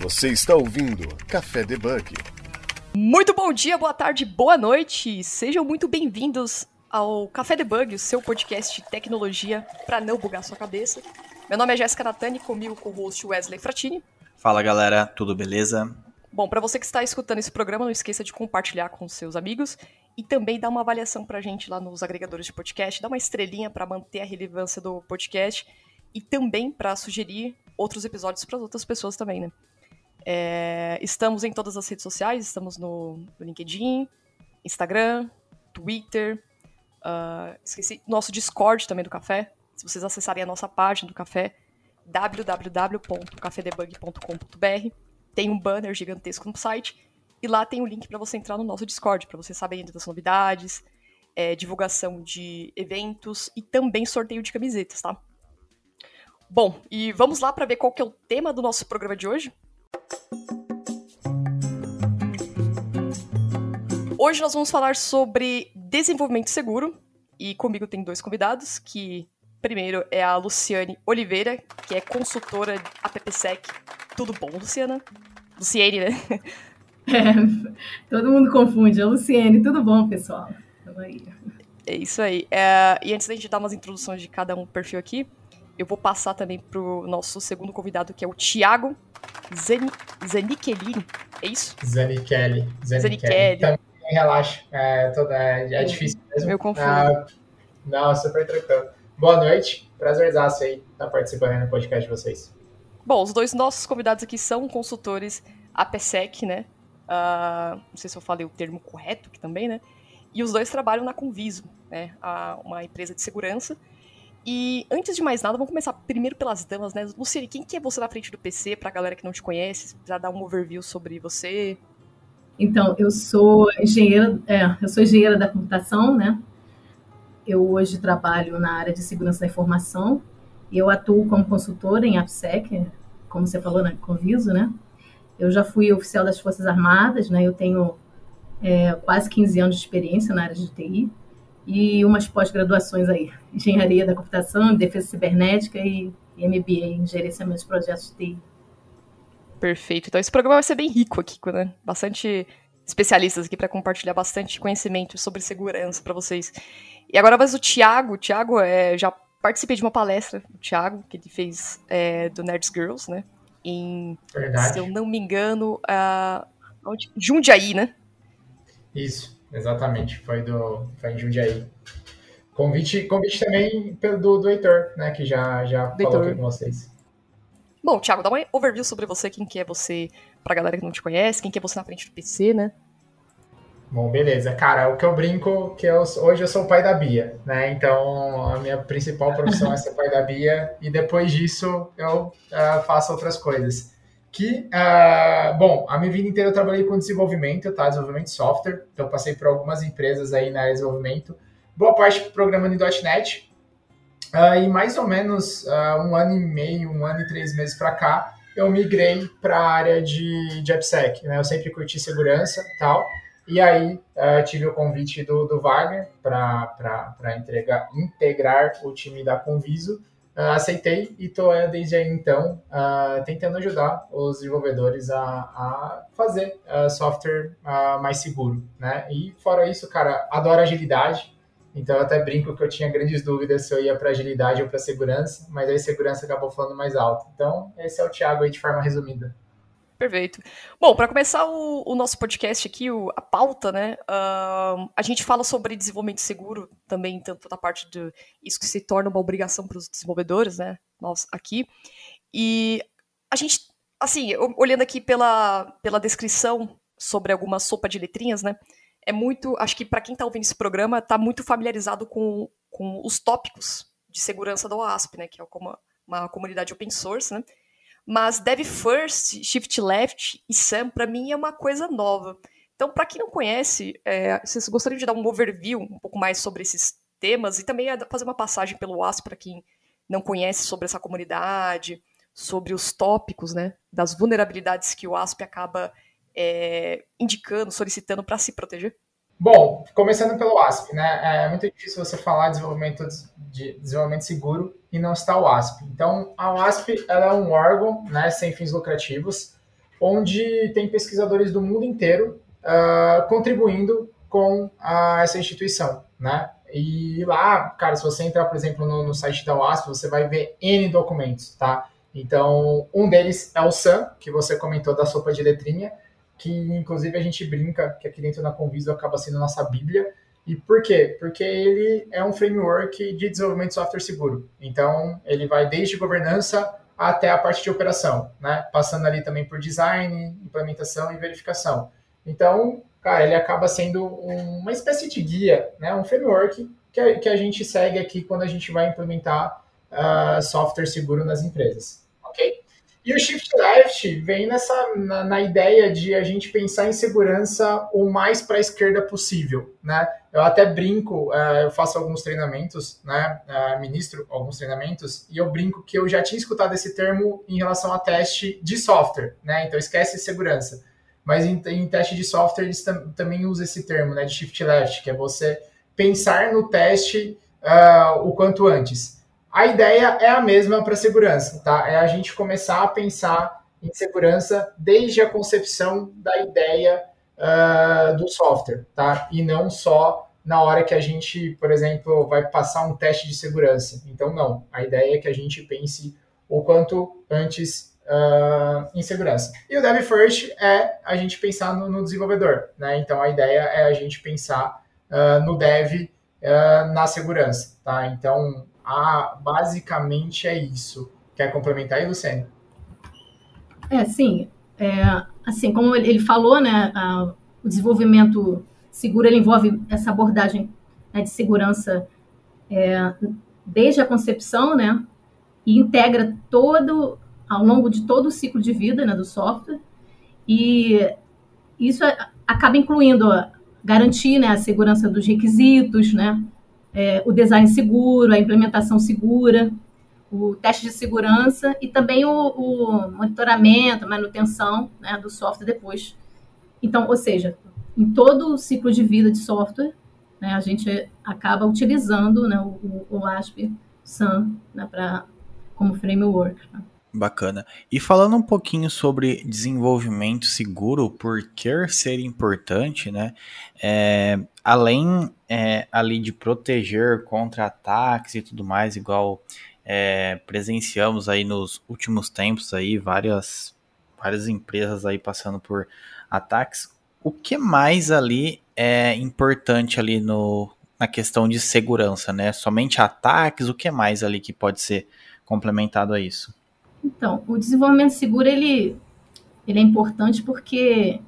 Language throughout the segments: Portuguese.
Você está ouvindo Café Debug. Muito bom dia, boa tarde, boa noite. Sejam muito bem-vindos ao Café Debug, o seu podcast de tecnologia para não bugar sua cabeça. Meu nome é Jéssica Natani, comigo com o host Wesley Fratini. Fala galera, tudo beleza? Bom, para você que está escutando esse programa, não esqueça de compartilhar com seus amigos e também dar uma avaliação pra gente lá nos agregadores de podcast, dar uma estrelinha para manter a relevância do podcast e também para sugerir outros episódios para outras pessoas também, né? É, estamos em todas as redes sociais, estamos no, no LinkedIn, Instagram, Twitter, uh, esqueci, nosso Discord também do Café. Se vocês acessarem a nossa página do Café, www.cafedebug.com.br, tem um banner gigantesco no site e lá tem o um link para você entrar no nosso Discord, para você saber das novidades, é, divulgação de eventos e também sorteio de camisetas, tá? Bom, e vamos lá para ver qual que é o tema do nosso programa de hoje? Hoje nós vamos falar sobre desenvolvimento seguro e comigo tem dois convidados, que primeiro é a Luciane Oliveira, que é consultora AppSec. Tudo bom, Luciana? Luciene, né? É, todo mundo confunde. É Luciene, tudo bom, pessoal? aí. É isso aí. É, e antes da gente dar umas introduções de cada um perfil aqui, eu vou passar também pro nosso segundo convidado, que é o Thiago Zanichelli. É isso? Zanichelli. Zanichelli. Também relaxa. É, toda, é, é difícil mesmo. Meu confuso. Ah, não, super tranquilo. Boa noite. Prazerzaço aí estar participando do podcast de vocês. Bom, os dois nossos convidados aqui são consultores APSEC, né? Uh, não sei se eu falei o termo correto aqui também, né? E os dois trabalham na Conviso, né? uma empresa de segurança e antes de mais nada, vamos começar primeiro pelas damas, né? Luciane, quem que é você na frente do PC, pra galera que não te conhece, já dar um overview sobre você? Então, eu sou engenheira, é, eu sou engenheira da computação, né? Eu hoje trabalho na área de segurança da informação e eu atuo como consultora em AppSec, como você falou, na né, Conviso, né? Eu já fui oficial das Forças Armadas, né? Eu tenho é, quase 15 anos de experiência na área de TI e umas pós-graduações aí, Engenharia da Computação, Defesa Cibernética e MBA em Gerenciamento de Projetos de TI. Perfeito. Então esse programa vai ser bem rico aqui, né? Bastante especialistas aqui para compartilhar bastante conhecimento sobre segurança para vocês. E agora vai o Thiago. O Thiago, é, já participei de uma palestra do Thiago, que ele fez é, do Nerds Girls, né? Em, Verdade. se eu não me engano, uh, Jundiaí, né? Isso. Exatamente, foi, do, foi em Jundiaí. Convite, convite também do, do Heitor, né, que já, já falou aqui com vocês. Bom, Thiago, dá uma overview sobre você, quem que é você, pra galera que não te conhece, quem que é você na frente do PC, né? Bom, beleza. Cara, o que eu brinco que eu, hoje eu sou o pai da Bia, né? Então, a minha principal profissão é ser pai da Bia e depois disso eu uh, faço outras coisas que, uh, bom, a minha vida inteira eu trabalhei com desenvolvimento, tá? Desenvolvimento de software, então passei por algumas empresas aí na área de desenvolvimento, boa parte programando em .NET, uh, e mais ou menos uh, um ano e meio, um ano e três meses para cá, eu migrei para a área de, de AppSec, né? Eu sempre curti segurança e tal, e aí tive o convite do, do Wagner para integrar o time da Conviso, aceitei e estou desde aí então uh, tentando ajudar os desenvolvedores a, a fazer uh, software mais seguro, né? E fora isso, cara, adoro agilidade. Então eu até brinco que eu tinha grandes dúvidas se eu ia para agilidade ou para segurança, mas aí segurança acabou falando mais alto. Então esse é o Thiago aí de forma resumida. Perfeito. Bom, para começar o, o, nosso podcast aqui, o, a pauta, né? Uh, a gente fala sobre desenvolvimento seguro também, tanto da parte de isso que se torna uma obrigação para os desenvolvedores, né? Nós aqui. E a gente, assim, olhando aqui pela, pela descrição sobre alguma sopa de letrinhas, né? É muito, acho que para quem está ouvindo esse programa, está muito familiarizado com, com os tópicos de segurança do OASP, né? Que é uma, uma comunidade open source, né? Mas Dev First, Shift Left e Sam, para mim, é uma coisa nova. Então, para quem não conhece, é, vocês gostariam de dar um overview um pouco mais sobre esses temas e também fazer uma passagem pelo WASP para quem não conhece sobre essa comunidade, sobre os tópicos, né, das vulnerabilidades que o WASP acaba é, indicando, solicitando para se proteger? Bom, começando pelo ASP, né? É muito difícil você falar de desenvolvimento, de desenvolvimento seguro e não citar o ASP. Então, a ASP ela é um órgão, né, sem fins lucrativos, onde tem pesquisadores do mundo inteiro uh, contribuindo com essa instituição, né? E lá, cara, se você entrar, por exemplo, no, no site da UASP, você vai ver N documentos, tá? Então, um deles é o SAM, que você comentou da sopa de letrinha, que inclusive a gente brinca que aqui dentro da Conviso acaba sendo nossa bíblia. E por quê? Porque ele é um framework de desenvolvimento de software seguro. Então, ele vai desde governança até a parte de operação, né? Passando ali também por design, implementação e verificação. Então, cara, ele acaba sendo uma espécie de guia, né? Um framework que a, que a gente segue aqui quando a gente vai implementar uh, software seguro nas empresas, ok? E o Shift Left vem nessa na, na, ideia de a gente pensar em segurança o mais para a esquerda possível, né? Eu até brinco, uh, eu faço alguns treinamentos, né? Uh, ministro alguns treinamentos e eu brinco que eu já tinha escutado esse termo em relação a teste de software, né? Então esquece segurança. Mas em, em teste de software eles tam, também usam esse termo, né? De Shift Left, que é você pensar no teste uh, o quanto antes. A ideia é a mesma para segurança, tá? É a gente começar a pensar em segurança desde a concepção da ideia uh, do software, tá? E não só na hora que a gente, por exemplo, vai passar um teste de segurança. Então, não. A ideia é que a gente pense o quanto antes uh, em segurança. E o Dev First é a gente pensar no, no desenvolvedor, né? Então, a ideia é a gente pensar uh, no dev na segurança, tá? Então, ah, basicamente é isso. Quer complementar aí, Luciane? É, sim. É, assim, como ele falou, né, a, o desenvolvimento seguro ele envolve essa abordagem né, de segurança é, desde a concepção, né, e integra todo ao longo de todo o ciclo de vida né, do software. E isso acaba incluindo garantir né, a segurança dos requisitos, né, é, o design seguro, a implementação segura, o teste de segurança e também o, o monitoramento, manutenção né, do software depois. Então, ou seja, em todo o ciclo de vida de software, né, a gente acaba utilizando né, o, o ASP SAM né, pra, como framework. Né. Bacana. E falando um pouquinho sobre desenvolvimento seguro, por que ser importante, né? É, além é, ali de proteger contra ataques e tudo mais, igual é, presenciamos aí nos últimos tempos aí várias várias empresas aí passando por ataques. O que mais ali é importante ali no, na questão de segurança, né? Somente ataques, o que mais ali que pode ser complementado a isso? Então, o desenvolvimento seguro ele, ele é importante porque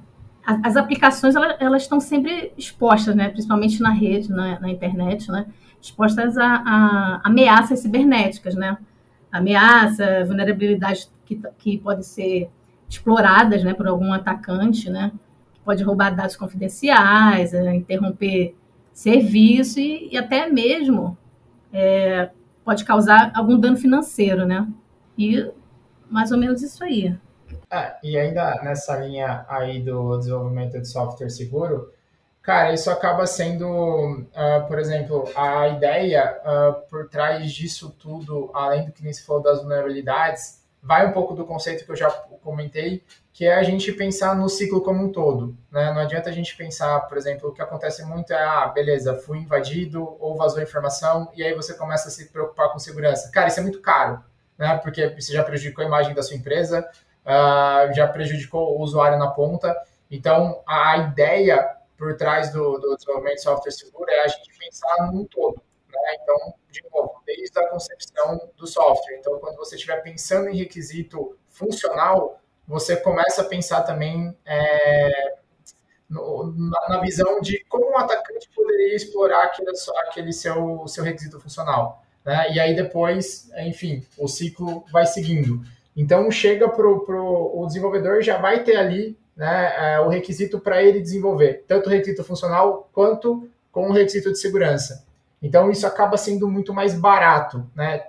as aplicações elas, elas estão sempre expostas, né? principalmente na rede, na, na internet, né? expostas a, a, ameaças cibernéticas, né? ameaça, vulnerabilidades que, que podem ser exploradas né, por algum atacante, né? que pode roubar dados confidenciais, é, interromper serviço e, e até mesmo é, pode causar algum dano financeiro, né? E mais ou menos isso aí. É, e ainda nessa linha aí do desenvolvimento de software seguro, cara, isso acaba sendo, uh, por exemplo, a ideia uh, por trás disso tudo, além do que nem se falou das vulnerabilidades, vai um pouco do conceito que eu já comentei, que é a gente pensar no ciclo como um todo. Né? Não adianta a gente pensar, por exemplo, o que acontece muito é, ah, beleza, fui invadido ou vazou informação, e aí você começa a se preocupar com segurança. Cara, isso é muito caro né? Porque você já prejudicou a imagem da sua empresa, uh, já prejudicou o usuário na ponta. Então, a ideia por trás do, do desenvolvimento de software seguro é a gente pensar num todo. Né? Então, de novo, desde a concepção do software. Então, quando você estiver pensando em requisito funcional, você começa a pensar também é, no, na, na, visão de como um atacante poderia explorar aquele, aquele seu, seu requisito funcional né? E aí depois, enfim, o ciclo vai seguindo. Então chega para o desenvolvedor já vai ter ali né, é, o requisito para ele desenvolver, tanto o requisito funcional quanto com o requisito de segurança. Então isso acaba sendo muito mais barato, né?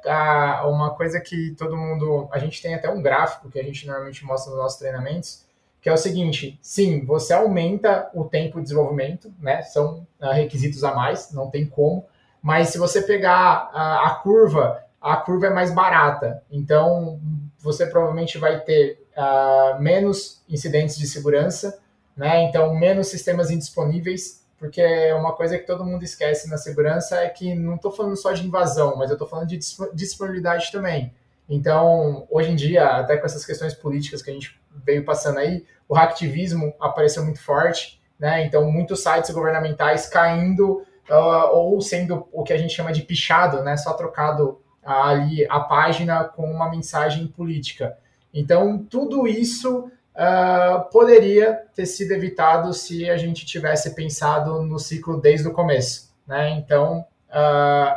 Uma coisa que todo mundo, a gente tem até um gráfico que a gente normalmente mostra nos nossos treinamentos, que é o seguinte: sim, você aumenta o tempo de desenvolvimento, né? São uh, requisitos a mais, não tem como. Mas se você pegar a, a curva, a curva é mais barata. Então, você provavelmente vai ter uh, menos incidentes de segurança, né? Então, menos sistemas indisponíveis, porque uma coisa que todo mundo esquece na segurança é que não estou falando só de invasão, mas eu estou falando de disponibilidade também. Então, hoje em dia, até com essas questões políticas que a gente veio passando aí, o hacktivismo apareceu muito forte, né? Então, muitos sites governamentais caindo uh, ou sendo o que a gente chama de pichado, né? Só trocado ali a página com uma mensagem política. Então, tudo isso uh, poderia ter sido evitado se a gente tivesse pensado no ciclo desde o começo, né? Então,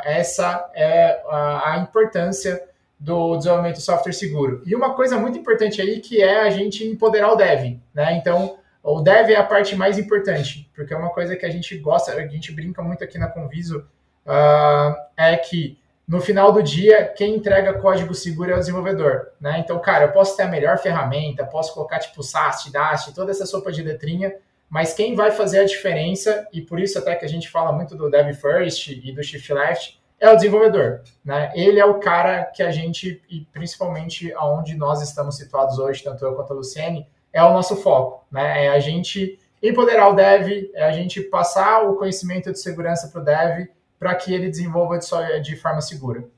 essa é a importância do desenvolvimento de software seguro. E uma coisa muito importante aí que é a gente empoderar o dev, né? Então, o dev é a parte mais importante, porque é uma coisa que a gente gosta, a gente brinca muito aqui na Conviso, uh, é que no final do dia, quem entrega código seguro é o desenvolvedor, né? Então, cara, eu posso ter a melhor ferramenta, posso colocar tipo SAST, DAST, toda essa sopa de letrinha, mas quem vai fazer a diferença, e por isso até que a gente fala muito do Dev First e do Shift Left, é o desenvolvedor, né? Ele é o cara que a gente, e principalmente aonde nós estamos situados hoje, tanto eu quanto a Luciene, é o nosso foco, né? É a gente empoderar o dev, é a gente passar o conhecimento de segurança para o dev para que ele desenvolva de, de forma segura.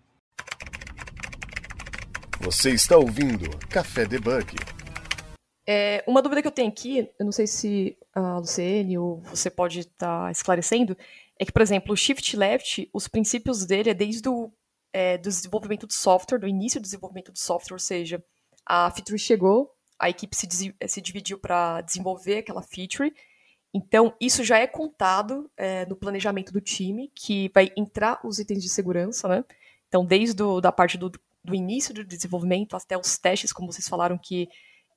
Você está ouvindo Café Debug. É, uma dúvida que eu tenho aqui, eu não sei se a Luciene ou você pode estar tá esclarecendo, é que, por exemplo, o Shift Left, os princípios dele é desde o é, do desenvolvimento do software, do início do desenvolvimento do software, ou seja, a feature chegou, a equipe se, se dividiu para desenvolver aquela feature. Então, isso já é contado é, no planejamento do time, que vai entrar os itens de segurança, né? Então, desde a da parte do, do início do desenvolvimento até os testes, como vocês falaram, que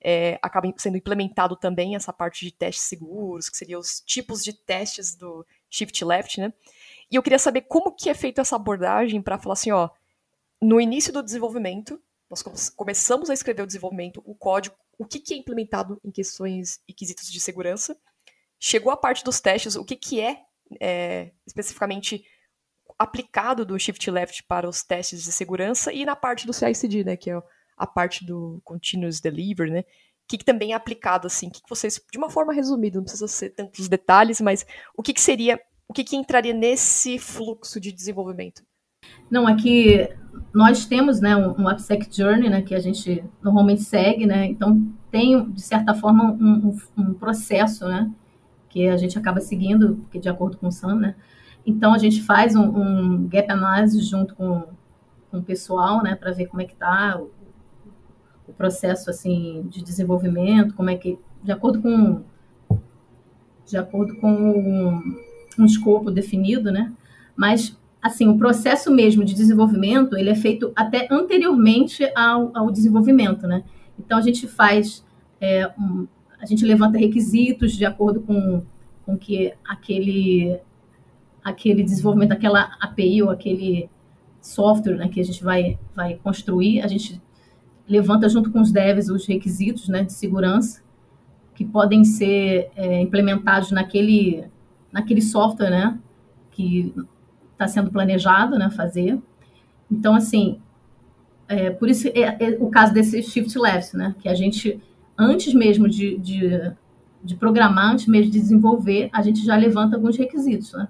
é, acaba sendo implementado também essa parte de testes seguros, que seriam os tipos de testes do shift left, né? E eu queria saber como que é feita essa abordagem para falar assim, ó, no início do desenvolvimento, nós começamos a escrever o desenvolvimento, o código, o que, que é implementado em questões e quesitos de segurança. Chegou a parte dos testes, o que, que é, é especificamente aplicado do Shift Left para os testes de segurança e na parte do CI/CD, né, que é a parte do Continuous Delivery, né, que, que também é aplicado assim, que, que vocês, de uma forma resumida, não precisa ser tantos detalhes, mas o que, que seria, o que, que entraria nesse fluxo de desenvolvimento? Não, aqui nós temos né, um, um AppSec Journey, né, que a gente normalmente segue, né, então tem, de certa forma, um, um, um processo, né, que a gente acaba seguindo, porque de acordo com o SAM, né, então a gente faz um, um gap analysis junto com, com o pessoal, né, para ver como é que está o, o, processo, assim, de desenvolvimento, como é que, de acordo com, de acordo com um, um escopo definido, né, mas assim, o processo mesmo de desenvolvimento, ele é feito até anteriormente ao, ao desenvolvimento, né? Então, a gente faz, é, um, a gente levanta requisitos de acordo com, com que aquele, aquele desenvolvimento, aquela API ou aquele software né, que a gente vai, vai construir, a gente levanta junto com os devs os requisitos né, de segurança que podem ser é, implementados naquele, naquele software, né, que está sendo planejado, né, fazer. Então, assim, é, por isso é, é, o caso desse shift left, né, que a gente, antes mesmo de, de, de, programar, antes mesmo de desenvolver, a gente já levanta alguns requisitos, né.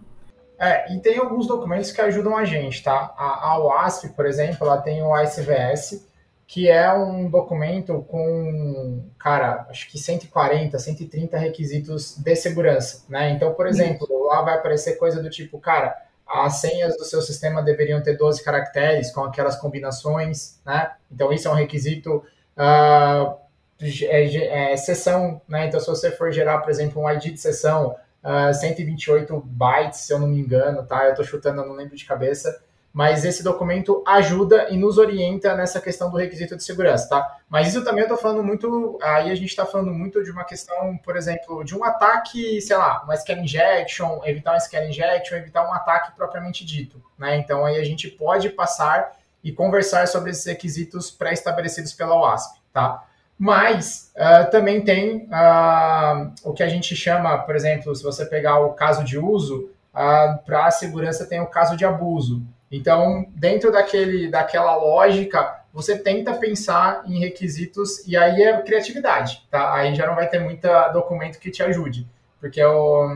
É, e tem alguns documentos que ajudam a gente, tá? A, a OASP, por exemplo, ela tem o ICVS, que é um documento com, cara, acho que 140, 130 requisitos de segurança, né? Então, por exemplo, lá vai aparecer coisa do tipo, cara, as senhas do seu sistema deveriam ter 12 caracteres com aquelas combinações, né? Então, isso é um requisito. Uh, é, é, sessão, né? Então, se você for gerar, por exemplo, um ID de sessão, uh, ah, 128 bytes, se eu não me engano, tá? Eu estou chutando, eu não lembro de cabeça mas esse documento ajuda e nos orienta nessa questão do requisito de segurança, tá? Mas isso também eu estou falando muito, aí a gente está falando muito de uma questão, por exemplo, de um ataque, sei lá, uma scale injection, evitar uma scale injection, evitar um ataque propriamente dito, né? Então aí a gente pode passar e conversar sobre esses requisitos pré-estabelecidos pela OASP, tá? Mas uh, também tem uh, o que a gente chama, por exemplo, se você pegar o caso de uso, uh, para a segurança tem o caso de abuso. Então, dentro daquele, daquela lógica, você tenta pensar em requisitos e aí é criatividade, tá? Aí já não vai ter muito documento que te ajude, porque o,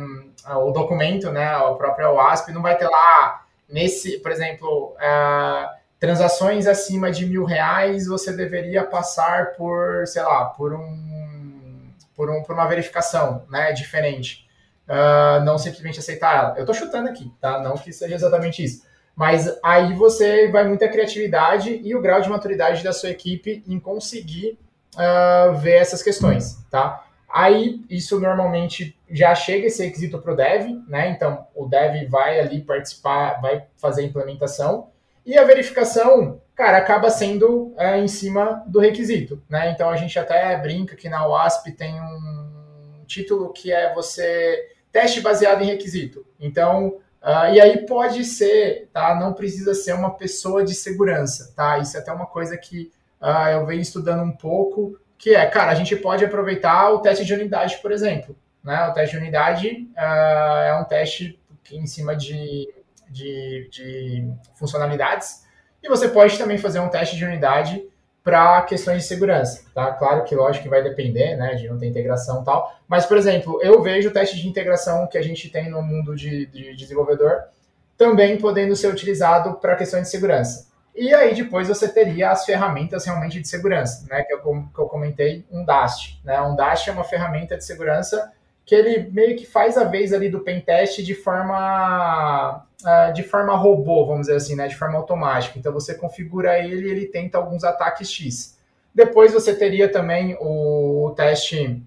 o documento, né, o próprio OASP não vai ter lá nesse, por exemplo, uh, transações acima de mil reais você deveria passar por, sei lá, por um, por, um, por uma verificação, né, diferente. Uh, não simplesmente aceitar ela. Eu estou chutando aqui, tá? Não que seja exatamente isso. Mas aí você vai muita criatividade e o grau de maturidade da sua equipe em conseguir uh, ver essas questões, tá? Aí isso normalmente já chega esse requisito para o dev, né? Então o dev vai ali participar, vai fazer a implementação e a verificação, cara, acaba sendo é, em cima do requisito, né? Então a gente até brinca que na WASP tem um título que é você teste baseado em requisito. Então Uh, e aí pode ser, tá? Não precisa ser uma pessoa de segurança, tá? Isso é até uma coisa que uh, eu venho estudando um pouco, que é, cara, a gente pode aproveitar o teste de unidade, por exemplo. Né? O teste de unidade uh, é um teste em cima de, de, de funcionalidades, e você pode também fazer um teste de unidade para questões de segurança, tá? Claro que, lógico, que vai depender, né, de não ter integração e tal, mas, por exemplo, eu vejo o teste de integração que a gente tem no mundo de, de desenvolvedor também podendo ser utilizado para questões de segurança. E aí depois você teria as ferramentas realmente de segurança, né, que eu, que eu comentei, um DAST, né, um DAST é uma ferramenta de segurança que ele meio que faz a vez ali do pentest de forma uh, de forma robô, vamos dizer assim, né, de forma automática. Então você configura ele ele tenta alguns ataques X. Depois você teria também o, o teste,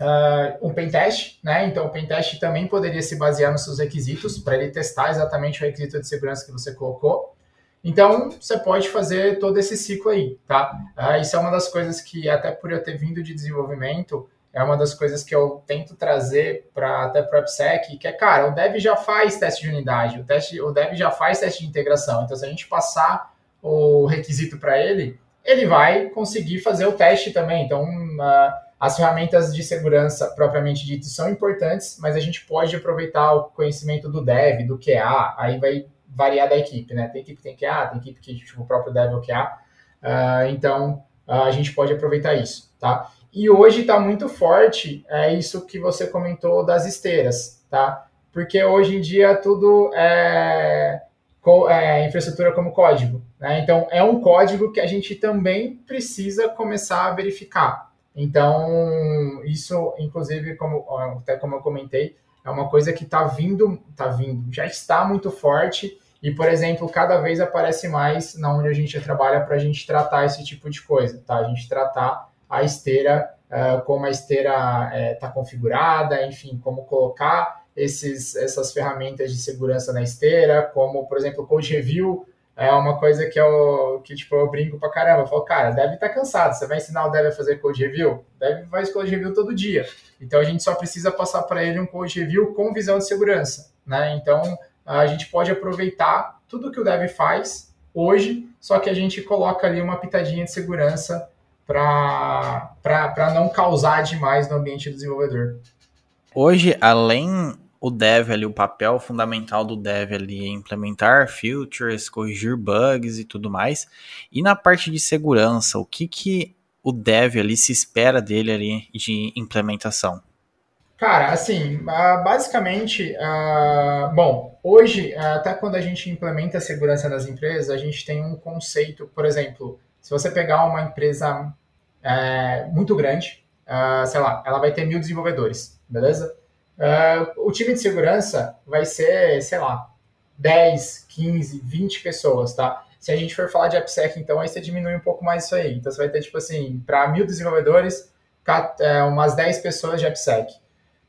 uh, um pentest, né? Então o pentest também poderia se basear nos seus requisitos para ele testar exatamente o requisito de segurança que você colocou. Então, você pode fazer todo esse ciclo aí, tá? Uh, isso é uma das coisas que, até por eu ter vindo de desenvolvimento, é uma das coisas que eu tento trazer para até para o AppSec, que é, cara, o Dev já faz teste de unidade, o, teste, o Dev já faz teste de integração. Então, se a gente passar o requisito para ele, ele vai conseguir fazer o teste também. Então, uh, as ferramentas de segurança propriamente dito são importantes, mas a gente pode aproveitar o conhecimento do Dev, do QA, aí vai variar da equipe, né? Tem equipe que tem QA, tem equipe que tipo, o próprio Dev é o QA. Uh, então, uh, a gente pode aproveitar isso, tá? E hoje está muito forte é isso que você comentou das esteiras, tá? Porque hoje em dia tudo é, é infraestrutura como código, né? Então é um código que a gente também precisa começar a verificar. Então isso, inclusive, como até como eu comentei, é uma coisa que está vindo, está vindo, já está muito forte e, por exemplo, cada vez aparece mais na onde a gente trabalha para a gente tratar esse tipo de coisa, tá? A gente tratar a esteira, uh, como a esteira está uh, configurada, enfim, como colocar esses, essas ferramentas de segurança na esteira, como, por exemplo, o Code Review, é uma coisa que eu, que, tipo, eu brinco pra caramba. Eu falo, cara, deve estar tá cansado. Você vai ensinar o Dev a fazer code review? Deve faz code review todo dia. Então, a gente só precisa passar para ele um code review com visão de segurança. Né? Então, a gente pode aproveitar tudo que o Dev faz hoje, só que a gente coloca ali uma pitadinha de segurança para não causar demais no ambiente do desenvolvedor. Hoje, além o dev ali, o papel fundamental do dev ali é implementar features, corrigir bugs e tudo mais. E na parte de segurança, o que que o dev ali se espera dele ali de implementação? Cara, assim, basicamente, uh, bom, hoje, até quando a gente implementa a segurança nas empresas, a gente tem um conceito, por exemplo, se você pegar uma empresa é, muito grande, uh, sei lá, ela vai ter mil desenvolvedores, beleza? Uh, o time de segurança vai ser, sei lá, 10, 15, 20 pessoas, tá? Se a gente for falar de AppSec, então, aí você diminui um pouco mais isso aí. Então, você vai ter, tipo assim, para mil desenvolvedores, é, umas 10 pessoas de AppSec.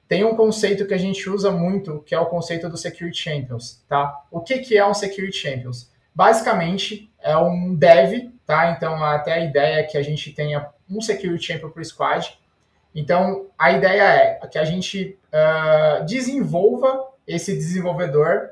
Tem um conceito que a gente usa muito, que é o conceito do Security Champions, tá? O que, que é um Security Champions? Basicamente, é um dev, tá? Então, até a ideia é que a gente tenha um Security Champion por squad. Então, a ideia é que a gente uh, desenvolva esse desenvolvedor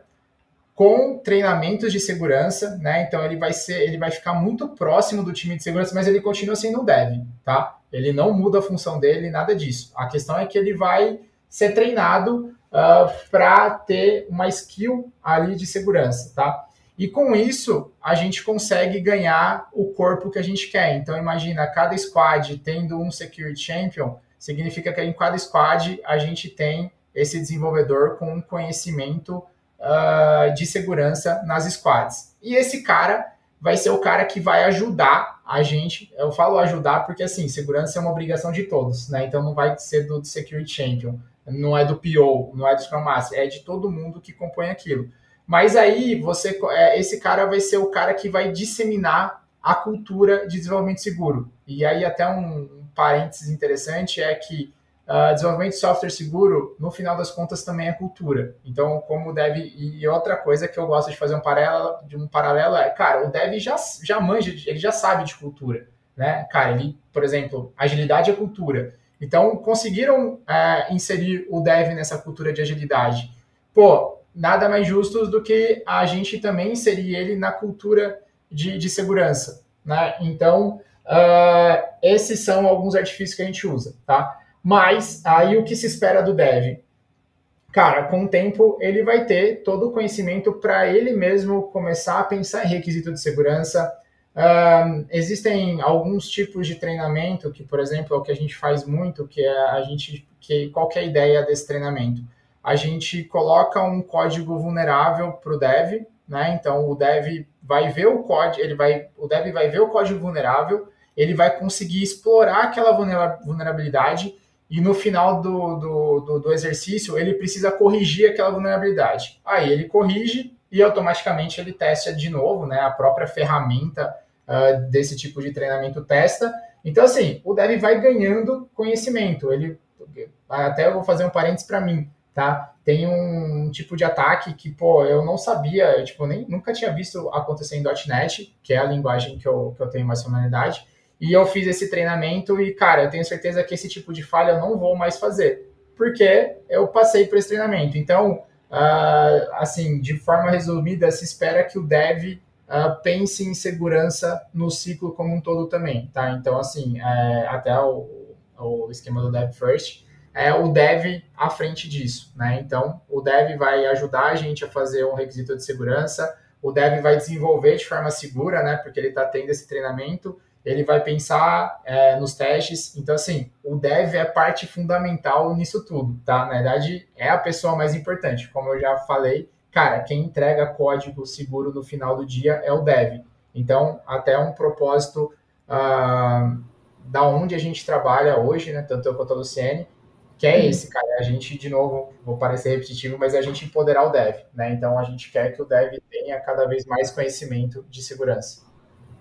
com treinamentos de segurança, né? Então ele vai ser, ele vai ficar muito próximo do time de segurança, mas ele continua sendo dev, tá? Ele não muda a função dele, nada disso. A questão é que ele vai ser treinado uh, para ter uma skill ali de segurança, tá? E com isso, a gente consegue ganhar o corpo que a gente quer. Então, imagina, cada squad tendo um Security Champion, significa que em cada squad a gente tem esse desenvolvedor com um conhecimento uh, de segurança nas squads. E esse cara vai ser o cara que vai ajudar a gente. Eu falo ajudar porque, assim, segurança é uma obrigação de todos, né? Então não vai ser do Security Champion, não é do PO, não é do Scrum Master, é de todo mundo que compõe aquilo. Mas aí você, é, esse cara vai ser o cara que vai disseminar a cultura de desenvolvimento seguro. E aí até um, parênteses interessante é que uh, desenvolvimento de software seguro, no final das contas, também é cultura. Então, como deve e outra coisa que eu gosto de fazer um paralelo, de um paralelo é, cara, o dev já já manja, ele já sabe de cultura, né? Cara, ele, por exemplo, agilidade é cultura. Então, conseguiram uh, inserir o dev nessa cultura de agilidade. Pô, nada mais justo do que a gente também inserir ele na cultura de, de segurança. Né? Então, uh, esses são alguns artifícios que a gente usa. Tá? Mas aí o que se espera do dev? Cara, com o tempo ele vai ter todo o conhecimento para ele mesmo começar a pensar em requisito de segurança. Uh, existem alguns tipos de treinamento que, por exemplo, é o que a gente faz muito, que é a gente que qual é a ideia desse treinamento? A gente coloca um código vulnerável para o dev, né? Então o dev vai ver o código, ele vai, o dev vai ver o código vulnerável, ele vai conseguir explorar aquela vulnerabilidade e no final do, do, do, do exercício ele precisa corrigir aquela vulnerabilidade. Aí ele corrige e automaticamente ele testa de novo, né? A própria ferramenta uh, desse tipo de treinamento testa. Então, assim, o dev vai ganhando conhecimento. Ele, até eu vou fazer um parênteses para mim tá? Tem um tipo de ataque que, pô, eu não sabia, eu, tipo, nem, nunca tinha visto acontecer em .NET, que é a linguagem que eu, que eu tenho mais familiaridade, e eu fiz esse treinamento e, cara, eu tenho certeza que esse tipo de falha eu não vou mais fazer, porque eu passei por esse treinamento. Então, uh, assim, de forma resumida, se espera que o dev uh, pense em segurança no ciclo como um todo também, tá? Então, assim, é, até o, o esquema do Dev First, é o dev à frente disso, né? Então, o dev vai ajudar a gente a fazer um requisito de segurança, o dev vai desenvolver de forma segura, né? Porque ele está tendo esse treinamento, ele vai pensar é, nos testes. Então, assim, o dev é parte fundamental nisso tudo, tá? Na verdade, é a pessoa mais importante. Como eu já falei, cara, quem entrega código seguro no final do dia é o dev. Então, até um propósito uh, da onde a gente trabalha hoje, né? Tanto eu quanto a Luciene, que é esse, cara. A gente, de novo, vou parecer repetitivo, mas é a gente empoderar o dev, né? Então a gente quer que o dev tenha cada vez mais conhecimento de segurança.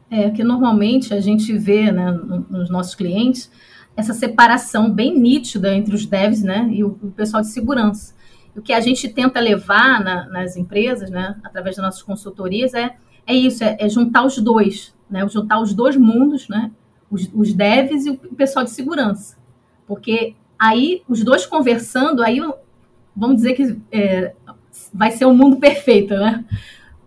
É que normalmente a gente vê, né, nos nossos clientes, essa separação bem nítida entre os devs, né, e o, o pessoal de segurança. O que a gente tenta levar na, nas empresas, né, através das nossas consultorias, é, é isso, é, é juntar os dois, né, juntar os dois mundos, né, os, os devs e o pessoal de segurança. Porque Aí, os dois conversando, aí vamos dizer que é, vai ser um mundo perfeito, né?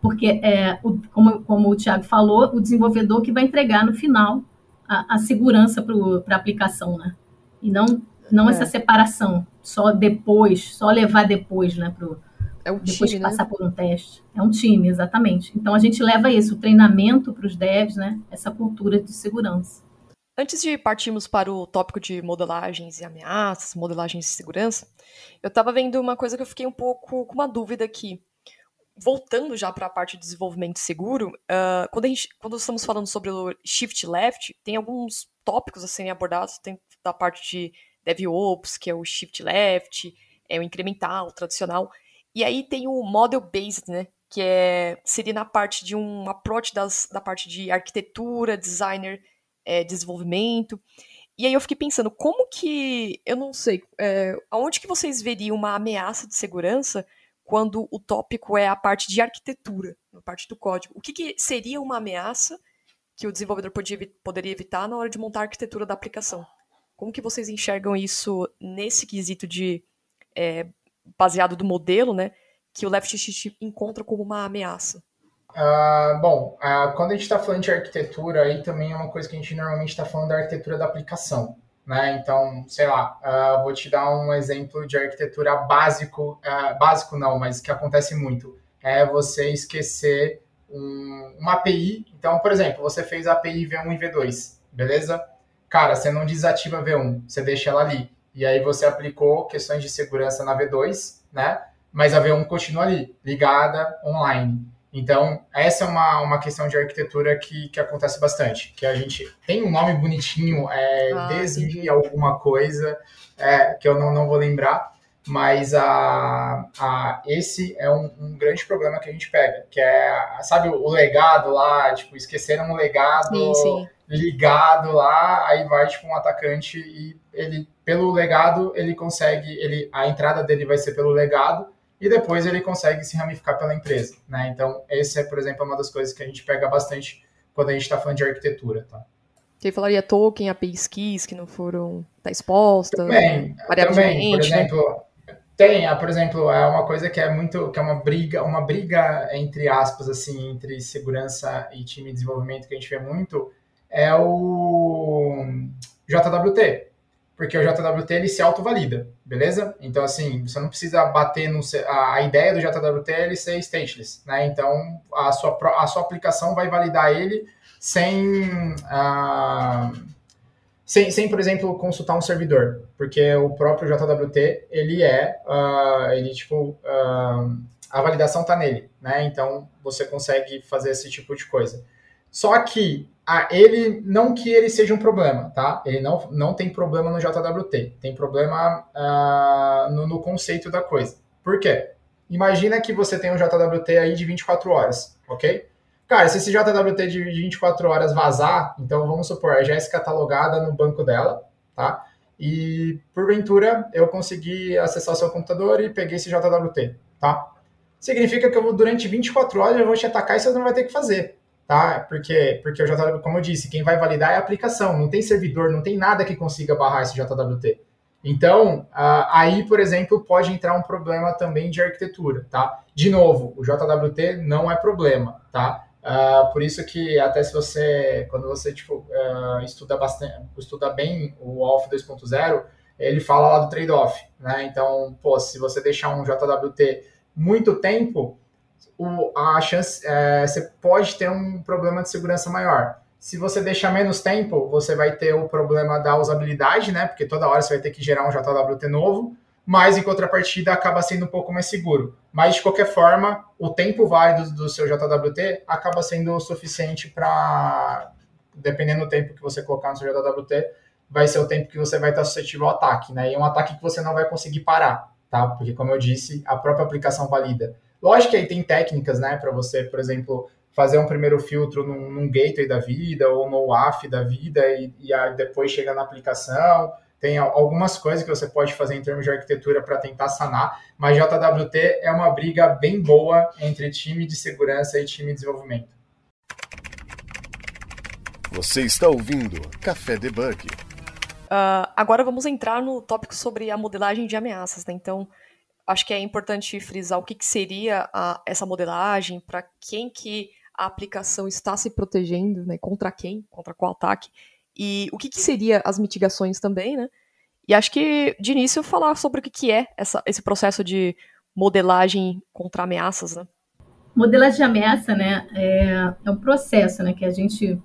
Porque, é, o, como, como o Tiago falou, o desenvolvedor que vai entregar no final a, a segurança para a aplicação, né? E não, não é. essa separação, só depois, só levar depois, né? Pro, é um depois time, de passar né? por um teste. É um time, exatamente. Então a gente leva isso, o treinamento para os devs, né? Essa cultura de segurança. Antes de partirmos para o tópico de modelagens e ameaças, modelagens de segurança, eu estava vendo uma coisa que eu fiquei um pouco com uma dúvida aqui. Voltando já para a parte de desenvolvimento seguro, uh, quando, gente, quando, estamos falando sobre o shift left, tem alguns tópicos a serem abordados, tem da parte de DevOps, que é o shift left, é o incremental, o tradicional, e aí tem o model based, né, que é, seria na parte de um approach das, da parte de arquitetura, designer, é, desenvolvimento. E aí eu fiquei pensando, como que, eu não sei, é, aonde que vocês veriam uma ameaça de segurança quando o tópico é a parte de arquitetura, a parte do código? O que, que seria uma ameaça que o desenvolvedor podia, poderia evitar na hora de montar a arquitetura da aplicação? Como que vocês enxergam isso nesse quesito de é, baseado do modelo, né, que o Left Shift encontra como uma ameaça? Uh, bom, uh, quando a gente está falando de arquitetura, aí também é uma coisa que a gente normalmente está falando da arquitetura da aplicação. Né? Então, sei lá, uh, vou te dar um exemplo de arquitetura básico, básico não, mas que acontece muito. É você esquecer um, uma API. Então, por exemplo, você fez a API V1 e V2, beleza? Cara, você não desativa a V1, você deixa ela ali. E aí você aplicou questões de segurança na V2, né? Mas a V1 continua ali, ligada online. Então, essa é uma, uma questão de arquitetura que, que acontece bastante. Que a gente tem um nome bonitinho, é ah, desmi alguma coisa, é, que eu não, não vou lembrar, mas a, a, esse é um, um, grande problema que a gente pega, que é, sabe, o, legado lá, tipo, esqueceram o legado sim, sim. ligado lá, aí vai, tipo, um atacante e ele, pelo legado, ele consegue, ele, a entrada dele vai ser pelo legado, e depois ele consegue se ramificar pela empresa, né? Então, esse é, por exemplo, uma das coisas que a gente pega bastante quando a gente está falando de arquitetura, tá? Você falaria token, APIs keys que não foram tá expostas, também, também, por né? exemplo, né? tem, por exemplo, é uma coisa que é muito, que é uma briga, uma briga entre aspas assim, entre segurança e time de desenvolvimento que a gente vê muito é o JWT, porque o JWT ele se autovalida, beleza? Então, assim, você não precisa bater no. A, ideia do JWT é ele ser stateless, né? Então, a sua, a sua aplicação vai validar ele sem, uh, sem, sem, por exemplo, consultar um servidor, porque o próprio JWT ele é, uh, ele tipo, uh, a validação está nele, né? Então, você consegue fazer esse tipo de coisa. Só que ah, ele não que ele seja um problema, tá? Ele não, não tem problema no JWT, tem problema ah, no, no, conceito da coisa. Por quê? Imagina que você tem um JWT aí de 24 horas, ok? Cara, se esse JWT de 24 horas vazar, então vamos supor, a Jéssica está logada no banco dela, tá? E porventura eu consegui acessar o seu computador e peguei esse JWT, tá? Significa que eu, durante 24 horas eu vou te atacar e você não vai ter que fazer tá? Porque, porque o JWT, como eu disse, quem vai validar é a aplicação, não tem servidor, não tem nada que consiga barrar esse JWT. Então, aí, por exemplo, pode entrar um problema também de arquitetura, tá? De novo, o JWT não é problema, tá? Uh, por isso que até se você, quando você tipo, uh, estuda bastante, estuda bem o Off 2.0, ele fala lá do trade-off, né? Então, pô, se você deixar um JWT muito tempo, o, a chance, é, você pode ter um problema de segurança maior. Se você deixar menos tempo, você vai ter o problema da usabilidade, né? Porque toda hora você vai ter que gerar um JWT novo, mas em contrapartida acaba sendo um pouco mais seguro. Mas de qualquer forma, o tempo válido do seu JWT acaba sendo suficiente para, dependendo do tempo que você colocar no seu JWT, vai ser o tempo que você vai estar suscetível ao ataque, né? E é um ataque que você não vai conseguir parar, tá? Porque como eu disse, a própria aplicação valida. Lógico que aí tem técnicas, né, para você, por exemplo, fazer um primeiro filtro num, num gateway da vida ou no WAF da vida e, e aí depois chega na aplicação. Tem algumas coisas que você pode fazer em termos de arquitetura para tentar sanar, mas JWT é uma briga bem boa entre time de segurança e time de desenvolvimento. Você está ouvindo Café Debug. Uh, agora vamos entrar no tópico sobre a modelagem de ameaças. Né? Então, acho que é importante frisar o que, que seria a, essa modelagem, para quem que a aplicação está se protegendo, né, contra quem, contra qual ataque, e o que, que seria as mitigações também, né? E acho que, de início, falar sobre o que, que é essa, esse processo de modelagem contra ameaças, né? Modelagem de ameaça, né, é, é um processo, né, que a gente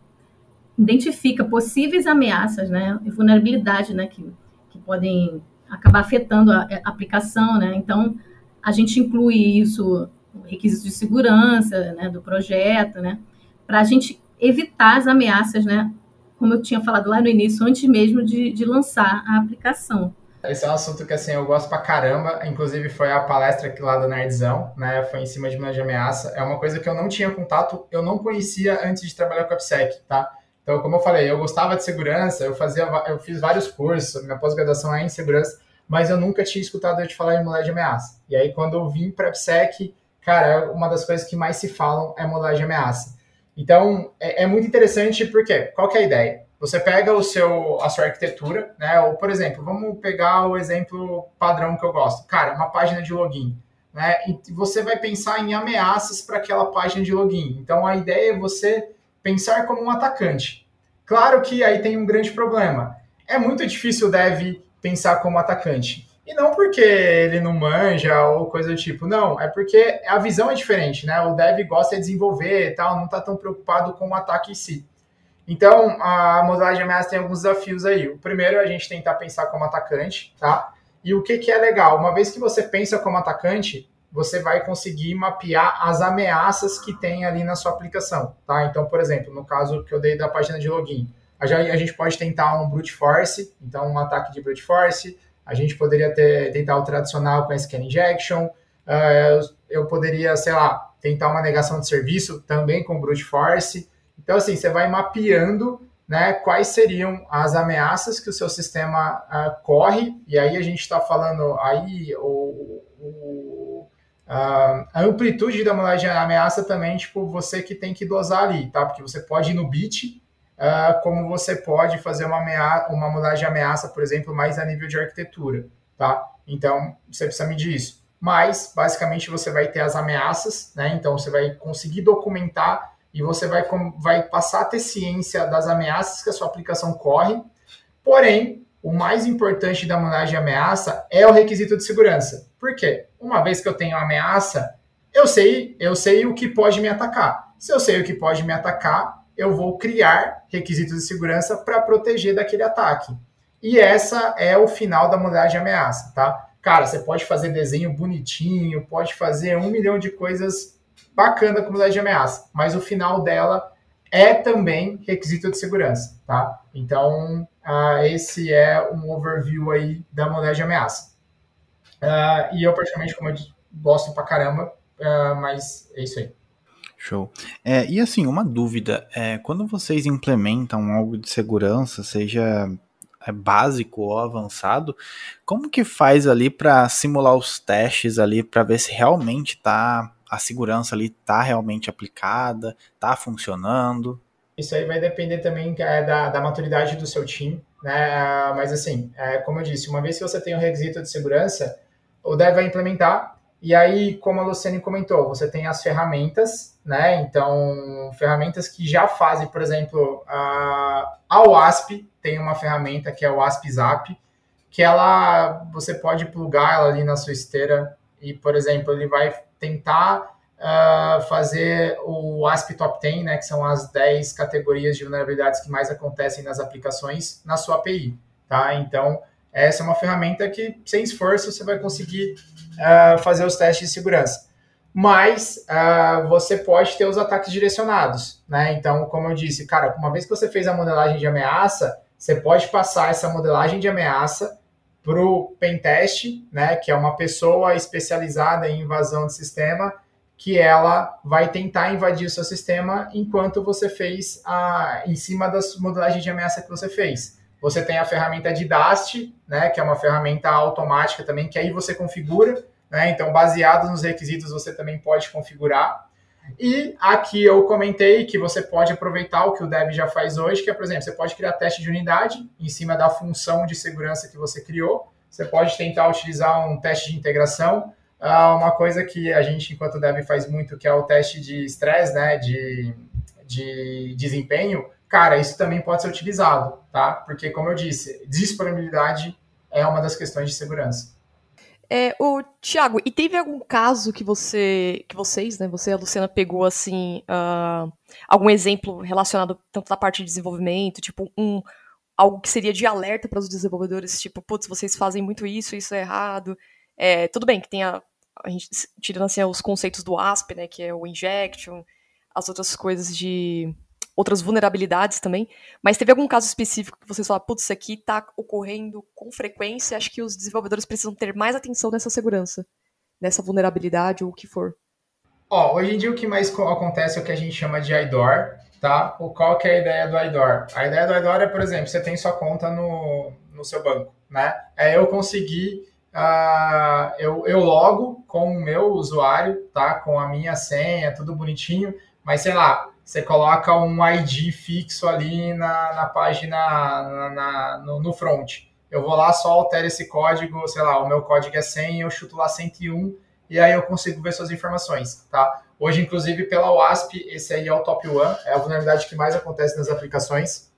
identifica possíveis ameaças, né, e vulnerabilidade, né, que, que podem acabar afetando a, a aplicação, né? Então, a gente inclui isso, requisitos de segurança, né, do projeto, né, para a gente evitar as ameaças, né, como eu tinha falado lá no início, antes mesmo de, de lançar a aplicação. Esse é um assunto que, assim, eu gosto pra caramba. Inclusive, foi a palestra aqui lá do Nerdzão, né? Foi em cima de uma de ameaça. É uma coisa que eu não tinha contato, eu não conhecia antes de trabalhar com a AppSec, tá? Então, como eu falei, eu gostava de segurança, eu fazia, eu fiz vários cursos, minha pós-graduação é em segurança, mas eu nunca tinha escutado eu te falar em modelagem de ameaça. E aí, quando eu vim para PSEC, cara, uma das coisas que mais se falam é modelagem de ameaça. Então, é, é, muito interessante porque, qual que é a ideia? Você pega o seu, a sua arquitetura, né? Ou, por exemplo, vamos pegar o exemplo padrão que eu gosto. Cara, uma página de login. Né? E você vai pensar em ameaças para aquela página de login. Então, a ideia é você pensar como um atacante. Claro que aí tem um grande problema. É muito difícil o dev pensar como atacante. E não porque ele não manja ou coisa do tipo, não, é porque a visão é diferente, né? O dev gosta de desenvolver e tal, não está tão preocupado com o ataque em si. Então, a modelagem de ameaça tem alguns desafios aí. O primeiro é a gente tentar pensar como atacante, tá? E o que, que é legal? Uma vez que você pensa como atacante, você vai conseguir mapear as ameaças que tem ali na sua aplicação, tá? Então, por exemplo, no caso que eu dei da página de login, a gente pode tentar um brute force, então um ataque de brute force, a gente poderia ter, tentar o tradicional com a scan injection, uh, eu poderia, sei lá, tentar uma negação de serviço também com brute force. Então, assim, você vai mapeando né, quais seriam as ameaças que o seu sistema uh, corre, e aí a gente está falando aí o, o, a amplitude da modelagem de ameaça também, tipo, você que tem que dosar ali, tá? Porque você pode ir no bit, uh, como você pode fazer uma, ameaça, uma modelagem de ameaça, por exemplo, mais a nível de arquitetura, tá? Então, você precisa medir isso. Mas, basicamente, você vai ter as ameaças, né? Então, você vai conseguir documentar e você vai, vai passar a ter ciência das ameaças que a sua aplicação corre. Porém, o mais importante da modelagem de ameaça é o requisito de segurança. Por quê? Uma vez que eu tenho ameaça, eu sei, eu sei o que pode me atacar. Se eu sei o que pode me atacar, eu vou criar requisitos de segurança para proteger daquele ataque. E essa é o final da modelagem de ameaça, tá? Cara, você pode fazer desenho bonitinho, pode fazer um milhão de coisas bacana com modelagem de ameaça, mas o final dela é também requisito de segurança, tá? Então, uh, esse é um overview aí da modelagem de ameaça. Uh, e eu, praticamente, como eu disse, gosto pra caramba, uh, mas é isso aí. Show. É, e assim, uma dúvida: é, quando vocês implementam algo de segurança, seja é, básico ou avançado, como que faz ali para simular os testes ali para ver se realmente tá a segurança ali tá realmente aplicada, tá funcionando? Isso aí vai depender também é, da, da maturidade do seu time, né? Mas assim, é, como eu disse, uma vez que você tem um requisito de segurança, o dev vai implementar e aí, como a Luciane comentou, você tem as ferramentas, né? Então, ferramentas que já fazem, por exemplo, a, a WASP tem uma ferramenta que é o WASP Zap, que ela você pode plugar ela ali na sua esteira e, por exemplo, ele vai tentar uh, fazer o WASP Top 10, né, que são as 10 categorias de vulnerabilidades que mais acontecem nas aplicações na sua API, tá? Então, essa é uma ferramenta que, sem esforço, você vai conseguir uh, fazer os testes de segurança. Mas uh, você pode ter os ataques direcionados, né? Então, como eu disse, cara, uma vez que você fez a modelagem de ameaça, você pode passar essa modelagem de ameaça para o pentest, né? Que é uma pessoa especializada em invasão de sistema, que ela vai tentar invadir o seu sistema enquanto você fez a, em cima das modelagens de ameaça que você fez. Você tem a ferramenta de Dast, né, que é uma ferramenta automática também, que aí você configura, né? Então, baseado nos requisitos, você também pode configurar. E aqui eu comentei que você pode aproveitar o que o Dev já faz hoje, que é, por exemplo, você pode criar teste de unidade em cima da função de segurança que você criou. Você pode tentar utilizar um teste de integração. Uh, uma coisa que a gente, enquanto Dev, faz muito, que é o teste de estresse, né, de, de desempenho cara, isso também pode ser utilizado, tá? Porque, como eu disse, disponibilidade é uma das questões de segurança. É, o Thiago, e teve algum caso que você, que vocês, né, você e a Luciana pegou assim, uh, algum exemplo relacionado tanto da parte de desenvolvimento, tipo um algo que seria de alerta para os desenvolvedores, tipo, putz, vocês fazem muito isso, isso é errado. É, tudo bem que tem a, a gente tirando assim os conceitos do ASP, né, que é o injection, as outras coisas de outras vulnerabilidades também, mas teve algum caso específico que vocês falaram, putz, isso aqui está ocorrendo com frequência, acho que os desenvolvedores precisam ter mais atenção nessa segurança, nessa vulnerabilidade ou o que for. Ó, hoje em dia o que mais acontece é o que a gente chama de IDOR, tá? O qual que é a ideia do IDOR? A ideia do IDOR é, por exemplo, você tem sua conta no, no seu banco, né? É eu conseguir, uh, eu, eu logo com o meu usuário, tá? Com a minha senha, tudo bonitinho, mas sei lá, você coloca um ID fixo ali na, na página, na, na, no, no, front. Eu vou lá, só altero esse código, sei lá, o meu código é 100, eu chuto lá 101 e aí eu consigo ver suas informações, tá? Hoje, inclusive, pela WASP, esse aí é o top one, é a vulnerabilidade que mais acontece nas aplicações.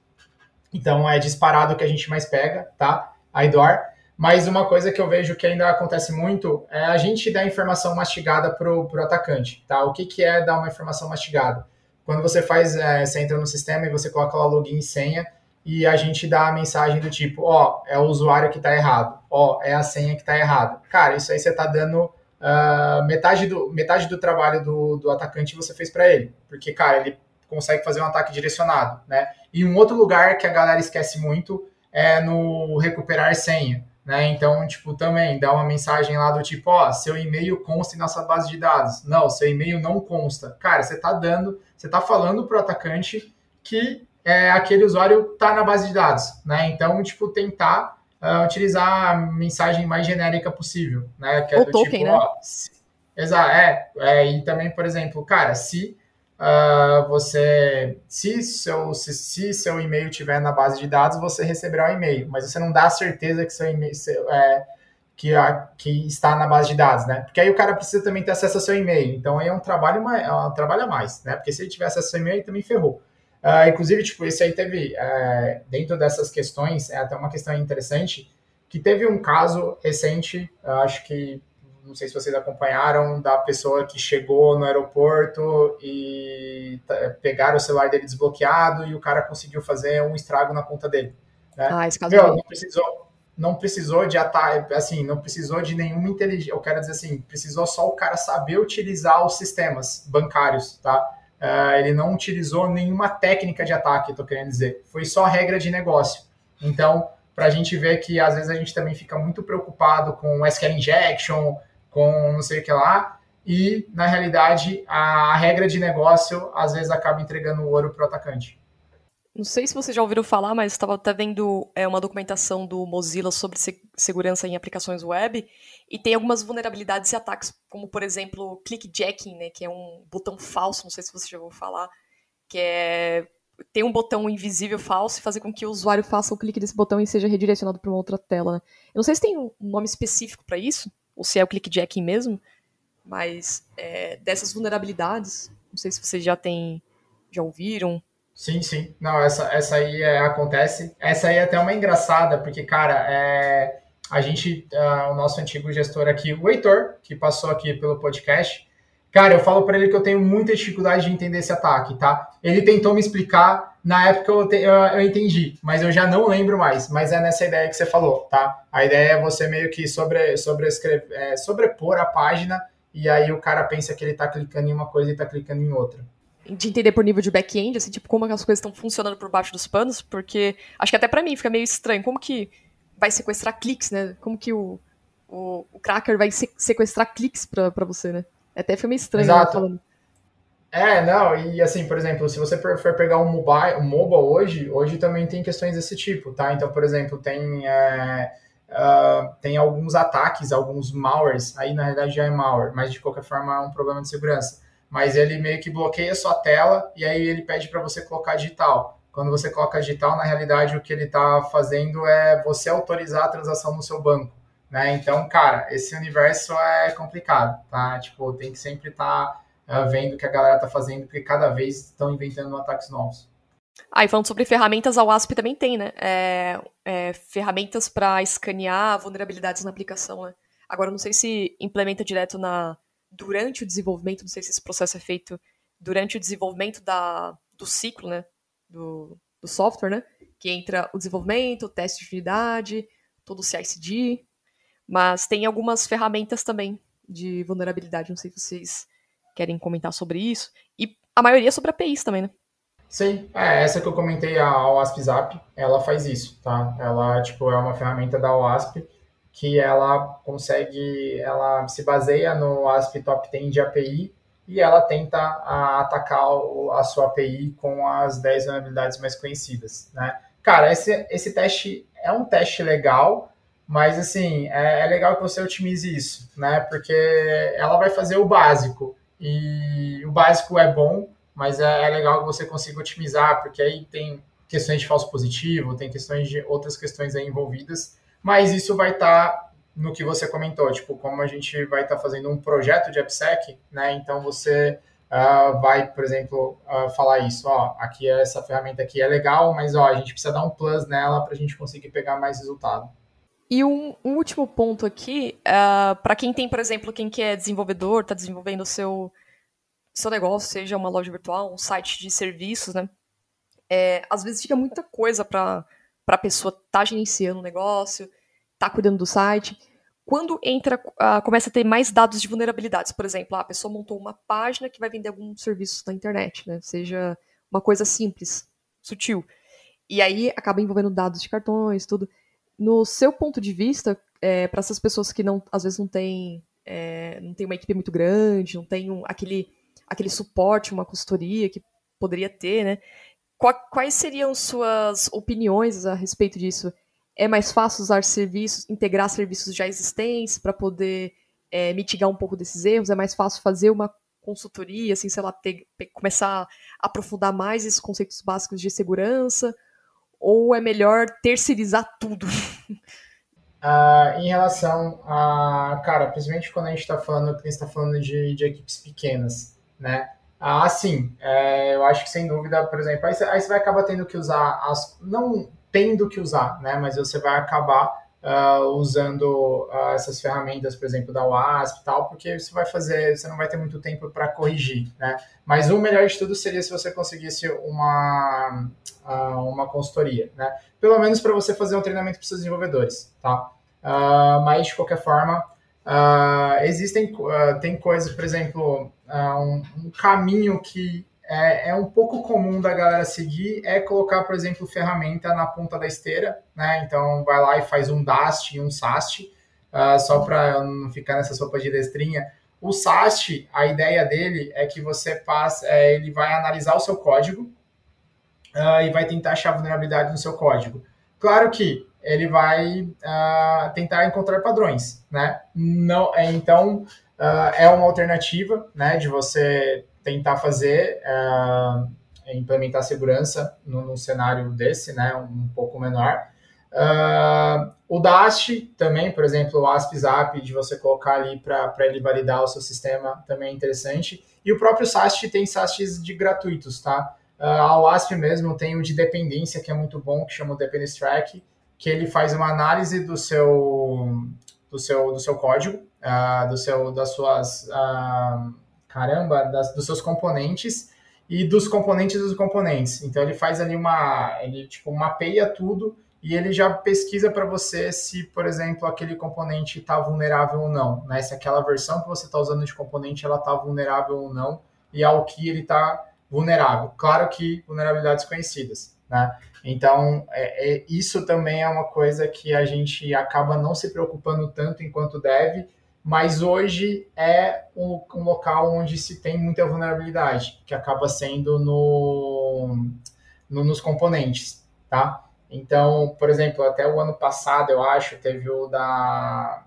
Então, é disparado que a gente mais pega, tá? A IDOR. Mas uma coisa que eu vejo que ainda acontece muito é a gente dar informação mastigada para o atacante, tá? O que, que é dar uma informação mastigada? Quando você faz, é, você entra no sistema e você coloca lá login e senha, e a gente dá a mensagem do tipo, ó, é o usuário que está errado, ó, é a senha que está errada. Cara, isso aí você está dando uh, metade, do, metade do trabalho do, do atacante você fez para ele, porque, cara, ele consegue fazer um ataque direcionado, né? E um outro lugar que a galera esquece muito é no recuperar senha. Né? Então, tipo, também dá uma mensagem lá do tipo, ó, seu e-mail consta em nossa base de dados. Não, seu e-mail não consta. Cara, você está dando, você está falando para o atacante que é, aquele usuário está na base de dados, né? Então, tipo, tentar uh, utilizar a mensagem mais genérica possível, né? Que é o do token, tipo, né? Ó, exato, é, é, e também, por exemplo, cara, se uh, você, se seu, se, se seu e-mail estiver na base de dados, você receberá o e-mail, mas você não dá certeza que seu e-mail seu, é, que, a, que está na base de dados, né? Porque aí o cara precisa também ter acesso ao seu e-mail. Então aí é um trabalho, é um trabalho a mais, né? Porque se ele tiver acesso ao seu e-mail, também ferrou. Uh, inclusive, tipo, esse aí teve, uh, dentro dessas questões, é até uma questão interessante, que teve um caso recente, acho que não sei se vocês acompanharam, da pessoa que chegou no aeroporto e pegaram o celular dele desbloqueado e o cara conseguiu fazer um estrago na conta dele. Né? Ah, esse caso Meu, não precisou, não precisou de ataque, assim, não precisou de nenhuma inteligência. Eu quero dizer assim, precisou só o cara saber utilizar os sistemas bancários, tá? Uh, ele não utilizou nenhuma técnica de ataque, estou querendo dizer. Foi só regra de negócio. Então, para a gente ver que às vezes a gente também fica muito preocupado com SQL injection, com não sei o que lá, e na realidade a regra de negócio às vezes acaba entregando o ouro para o atacante. Não sei se vocês já ouviram falar, mas estava até vendo é, uma documentação do Mozilla sobre se segurança em aplicações web e tem algumas vulnerabilidades e ataques, como por exemplo clickjacking, né, que é um botão falso, não sei se você já ouviu falar, que é ter um botão invisível falso e fazer com que o usuário faça o clique desse botão e seja redirecionado para uma outra tela. Né? Eu não sei se tem um nome específico para isso, ou se é o clickjacking mesmo, mas é, dessas vulnerabilidades, não sei se vocês já têm, já ouviram. Sim, sim. Não, essa, essa aí é, acontece. Essa aí é até uma engraçada, porque, cara, é, a gente, uh, o nosso antigo gestor aqui, o Heitor, que passou aqui pelo podcast, cara, eu falo para ele que eu tenho muita dificuldade de entender esse ataque, tá? Ele tentou me explicar, na época eu, te, eu, eu, entendi, mas eu já não lembro mais. Mas é nessa ideia que você falou, tá? A ideia é você meio que sobre, sobre escrever, é, sobrepor a página e aí o cara pensa que ele está clicando em uma coisa e está clicando em outra. De entender por nível de back-end, assim, tipo, como as coisas estão funcionando por baixo dos panos, porque acho que até para mim fica meio estranho. Como que vai sequestrar cliques, né? Como que o, o, o cracker vai sequestrar cliques para você, né? Até foi meio estranho. Exato. Falando. É, não, e assim, por exemplo, se você for pegar um mobile, um hoje, hoje também tem questões desse tipo, tá? Então, por exemplo, tem, é, uh, tem alguns ataques, alguns malwares, aí na realidade já é malware, mas de qualquer forma é um problema de segurança. Mas ele meio que bloqueia a sua tela e aí ele pede para você colocar digital. Quando você coloca digital, na realidade o que ele está fazendo é você autorizar a transação no seu banco. Né? Então, cara, esse universo é complicado, tá? Tipo, tem que sempre estar tá uh, vendo o que a galera está fazendo, porque cada vez estão inventando ataques novos. Ah, e falando sobre ferramentas, a WASP também tem, né? É, é, ferramentas para escanear vulnerabilidades na aplicação, né? Agora, não sei se implementa direto na durante o desenvolvimento, não sei se esse processo é feito durante o desenvolvimento da, do ciclo, né? Do, do software, né? Que entra o desenvolvimento, o teste de unidade, todo o CI/CD, mas tem algumas ferramentas também de vulnerabilidade, não sei se vocês querem comentar sobre isso. E a maioria sobre APIs também, né? Sim, é, essa que eu comentei, a OASP Zap, ela faz isso, tá? Ela, tipo, é uma ferramenta da OASP que ela consegue, ela se baseia no OASP Top 10 de API e ela tenta a, atacar a sua API com as 10 vulnerabilidades mais conhecidas, né? Cara, esse, esse teste é um teste legal, mas, assim, é, é legal que você otimize isso, né? Porque ela vai fazer o básico. E o básico é bom, mas é, é, legal que você consiga otimizar, porque aí tem questões de falso positivo, tem questões de outras questões aí envolvidas, mas isso vai estar tá no que você comentou, tipo, como a gente vai estar tá fazendo um projeto de AppSec, né? Então você uh, vai, por exemplo, uh, falar isso, ó, aqui essa ferramenta aqui é legal, mas ó, a gente precisa dar um plus nela para a gente conseguir pegar mais resultado. E um, último ponto aqui, uh, para quem tem, por exemplo, quem que é desenvolvedor, está desenvolvendo o seu, seu negócio, seja uma loja virtual, um site de serviços, né? É, às vezes fica muita coisa para a pessoa estar tá gerenciando o negócio, tá cuidando do site. Quando entra, uh, começa a ter mais dados de vulnerabilidades, por exemplo, a pessoa montou uma página que vai vender algum serviço na internet, né? Seja uma coisa simples, sutil. E aí acaba envolvendo dados de cartões, tudo no seu ponto de vista, é, para essas pessoas que não, às vezes não têm é, não tem uma equipe muito grande, não tem um, aquele, aquele suporte, uma consultoria que poderia ter, né? Quais seriam suas opiniões a respeito disso? É mais fácil usar serviços, integrar serviços já existentes para poder é, mitigar um pouco desses erros? É mais fácil fazer uma consultoria, assim, sei lá, ter, começar a aprofundar mais esses conceitos básicos de segurança? Ou é melhor terceirizar tudo? Uh, em relação a, cara, principalmente quando a gente está falando, a está falando de, de, equipes pequenas, né? Ah, sim, é, eu acho que sem dúvida, por exemplo, aí, aí você vai acabar tendo que usar as, não tendo que usar, né? Mas você vai acabar uh, usando uh, essas ferramentas, por exemplo, da WASP e tal, porque você vai fazer, você não vai ter muito tempo para corrigir, né? Mas o melhor de tudo seria se você conseguisse uma, uh, uma consultoria, né? Pelo menos para você fazer um treinamento para seus desenvolvedores, tá? mas, de qualquer forma, existem, tem coisas, por exemplo, um, um caminho que é, é, um pouco comum da galera seguir é colocar, por exemplo, ferramenta na ponta da esteira, né? Então vai lá e faz um DAST e um SAST, uh, só para não ficar nessa sopa de destrinha. O SAST, a ideia dele é que você passa, é, ele vai analisar o seu código uh, e vai tentar achar vulnerabilidade no seu código. Claro que ele vai uh, tentar encontrar padrões, né? Não, é, então é uma alternativa, né, de você tentar fazer, uh, implementar segurança num, cenário desse, né, um pouco menor. Uh, o DAST também, por exemplo, o ASP-ZAP, de você colocar ali para ele validar o seu sistema, também é interessante. E o próprio SAST tem SASTs de gratuitos, tá? Uh, a WASP mesmo tem o de dependência, que é muito bom, que chama o Dependency Track, que ele faz uma análise do seu, do seu, do seu código, uh, do seu, das suas... Uh, caramba, das, dos seus componentes e dos componentes dos componentes. Então ele faz ali uma, ele tipo mapeia tudo e ele já pesquisa para você se, por exemplo, aquele componente está vulnerável ou não, né? Se aquela versão que você está usando de componente ela está vulnerável ou não e ao que ele está vulnerável. Claro que vulnerabilidades conhecidas, né? Então é, é, isso também é uma coisa que a gente acaba não se preocupando tanto enquanto deve mas hoje é um, um, local onde se tem muita vulnerabilidade, que acaba sendo no, no, nos componentes, tá? Então, por exemplo, até o ano passado, eu acho, teve o da...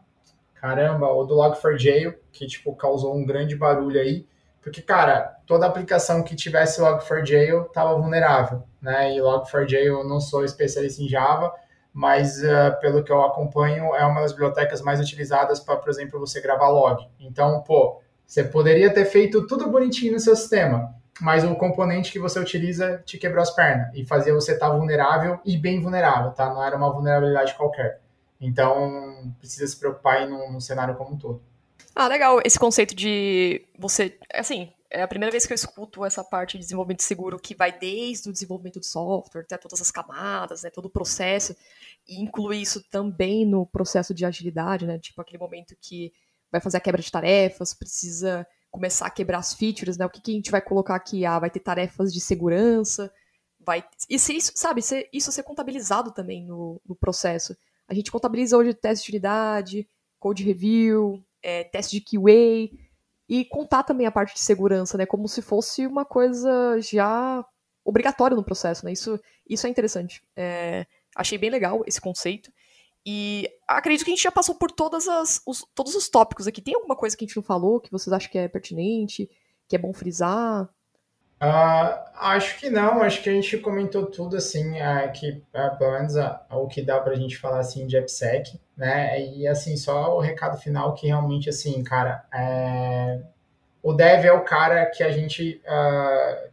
Caramba, o do Log4j, que, tipo, causou um grande barulho aí, porque, cara, toda aplicação que tivesse Log4j estava vulnerável, né? E Log4j eu não sou especialista em Java, mas uh, pelo que eu acompanho, é uma das bibliotecas mais utilizadas para, por exemplo, você gravar log. Então, pô, você poderia ter feito tudo bonitinho no seu sistema, mas o componente que você utiliza te quebrou as pernas e fazia você estar tá vulnerável e bem vulnerável, tá? Não era uma vulnerabilidade qualquer. Então, precisa se preocupar num, num cenário como um todo. Ah, legal. Esse conceito de você, assim, é a primeira vez que eu escuto essa parte de desenvolvimento seguro que vai desde o desenvolvimento do software até todas as camadas, né, todo o processo, e inclui isso também no processo de agilidade, né, tipo aquele momento que vai fazer a quebra de tarefas, precisa começar a quebrar as features, né, o que, que a gente vai colocar aqui? Ah, vai ter tarefas de segurança, vai... E se isso, sabe, se isso ser contabilizado também no, no processo. A gente contabiliza hoje teste de unidade, code review, é, teste de QA, e contar também a parte de segurança, né? Como se fosse uma coisa já obrigatória no processo, né? Isso, isso é interessante. É, achei bem legal esse conceito. E acredito que a gente já passou por todas as, os, todos os tópicos aqui. Tem alguma coisa que a gente não falou que vocês acham que é pertinente, que é bom frisar? Uh, acho que não, acho que a gente comentou tudo, assim, uh, que uh, pelo menos o que dá pra gente falar, assim, de AppSec, né, e, assim, só o recado final que realmente, assim, cara, é... o dev é o cara que a gente,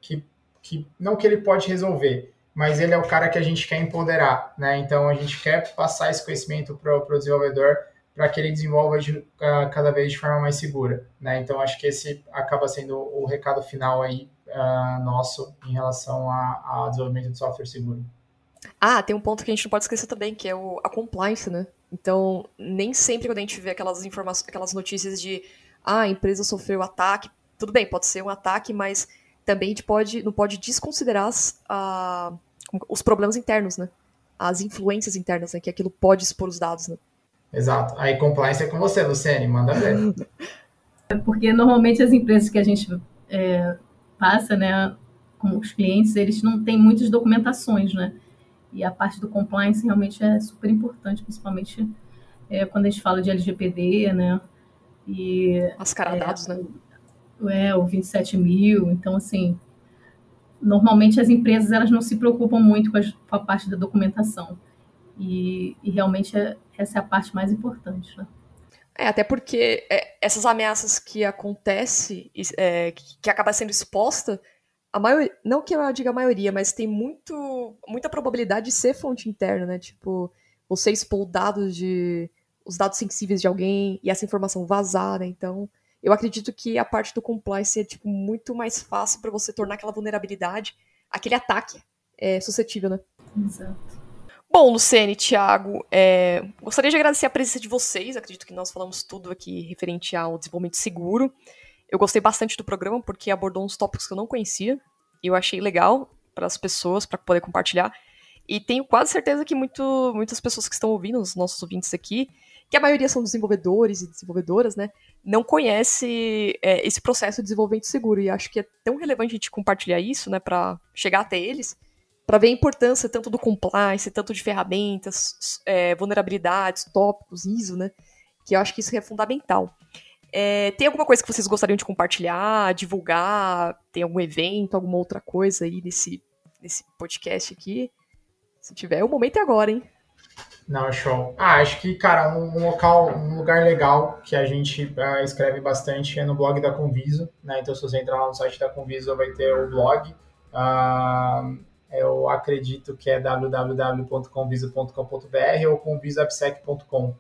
que, que, não que ele pode resolver, mas ele é o cara que a gente quer empoderar, né? Então a gente quer passar esse conhecimento para o desenvolvedor para que ele desenvolva de, cada vez de forma mais segura, né? Então acho que esse acaba sendo o recado final aí uh, nosso em relação ao desenvolvimento de software seguro. Ah, tem um ponto que a gente não pode esquecer também, que é o, a compliance, né? Então, nem sempre quando a gente vê aquelas informações, aquelas notícias de ah, a empresa sofreu ataque, tudo bem, pode ser um ataque, mas também a gente pode, não pode desconsiderar as, a, os problemas internos, né? As influências internas, né? Que aquilo pode expor os dados, né? Exato. Aí compliance é com você, Luciane, manda ver. É porque normalmente as empresas que a gente é, passa, né, com os clientes, eles não têm muitas documentações, né? E a parte do compliance realmente é super importante, principalmente é, quando a gente fala de LGPD, né? E, Mascaradados, é, né? É, o 27 mil. Então, assim, normalmente as empresas elas não se preocupam muito com a, com a parte da documentação. E, e realmente é, essa é a parte mais importante, né? É, até porque é, essas ameaças que acontecem, é, que acaba sendo exposta, a maioria, não que eu diga a maioria, mas tem muito, muita probabilidade de ser fonte interna, né? Tipo, você expor dados de os dados sensíveis de alguém e essa informação vazar, né? Então, eu acredito que a parte do compliance é tipo muito mais fácil para você tornar aquela vulnerabilidade, aquele ataque é, suscetível, né? Exato. Bom, Luciene, Thiago, é, gostaria de agradecer a presença de vocês. Acredito que nós falamos tudo aqui referente ao desenvolvimento seguro. Eu gostei bastante do programa porque abordou uns tópicos que eu não conhecia e eu achei legal para as pessoas, para poder compartilhar. E tenho quase certeza que muito, muitas pessoas que estão ouvindo, os nossos ouvintes aqui, que a maioria são desenvolvedores e desenvolvedoras, né, não conhece é, esse processo de desenvolvimento seguro. E acho que é tão relevante a gente compartilhar isso, né, para chegar até eles, para ver a importância tanto do compliance, tanto de ferramentas, é, vulnerabilidades, tópicos, ISO, né, que eu acho que isso é fundamental. É, tem alguma coisa que vocês gostariam de compartilhar, divulgar? Tem algum evento, alguma outra coisa aí nesse, nesse podcast aqui? Se tiver, o momento é agora, hein? Não, show. Ah, acho que, cara, um, um local, um lugar legal que a gente uh, escreve bastante é no blog da Conviso, né? Então, se você entrar lá no site da Conviso, vai ter o blog. Uh, eu acredito que é www.conviso.com.br ou convisoabsec.com.